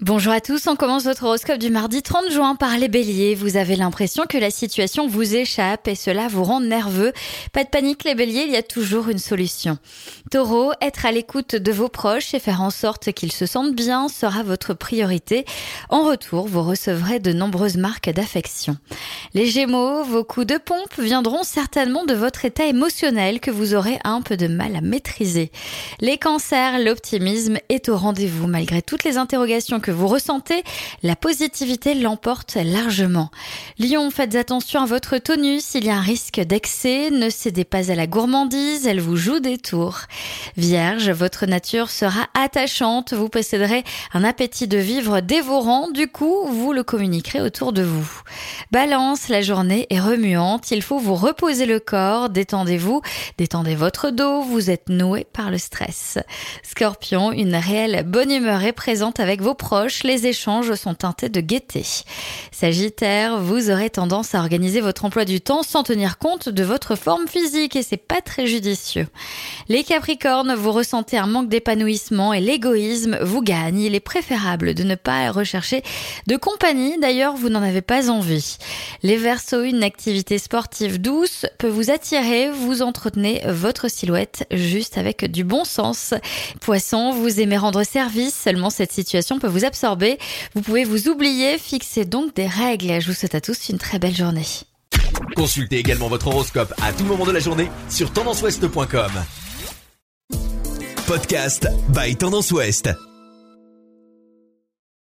Bonjour à tous, on commence votre horoscope du mardi 30 juin par les béliers. Vous avez l'impression que la situation vous échappe et cela vous rend nerveux. Pas de panique les béliers, il y a toujours une solution. Taureau, être à l'écoute de vos proches et faire en sorte qu'ils se sentent bien sera votre priorité. En retour, vous recevrez de nombreuses marques d'affection. Les gémeaux, vos coups de pompe viendront certainement de votre état émotionnel que vous aurez un peu de mal à maîtriser. Les cancers, l'optimisme est au rendez-vous malgré toutes les interrogations que vous ressentez, la positivité l'emporte largement. Lion, faites attention à votre tonus, il y a un risque d'excès, ne cédez pas à la gourmandise, elle vous joue des tours. Vierge, votre nature sera attachante, vous posséderez un appétit de vivre dévorant, du coup, vous le communiquerez autour de vous. Balance, la journée est remuante, il faut vous reposer le corps, détendez-vous, détendez votre dos, vous êtes noué par le stress. Scorpion, une réelle bonne humeur est présente avec vos proches les échanges sont teintés de gaieté. Sagittaire, vous aurez tendance à organiser votre emploi du temps sans tenir compte de votre forme physique et c'est pas très judicieux. Les Capricornes, vous ressentez un manque d'épanouissement et l'égoïsme vous gagne. Il est préférable de ne pas rechercher de compagnie, d'ailleurs vous n'en avez pas envie. Les Verseaux, une activité sportive douce peut vous attirer, vous entretenez votre silhouette juste avec du bon sens. Poisson, vous aimez rendre service, seulement cette situation peut vous absorber. Vous pouvez vous oublier, fixer donc des règles. Je vous souhaite à tous une très belle journée. Consultez également votre horoscope à tout moment de la journée sur tendanceouest.com. Podcast by Tendance Ouest.